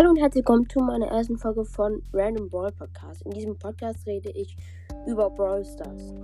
Hallo und herzlich willkommen zu meiner ersten Folge von Random Brawl Podcast. In diesem Podcast rede ich über Brawl Stars.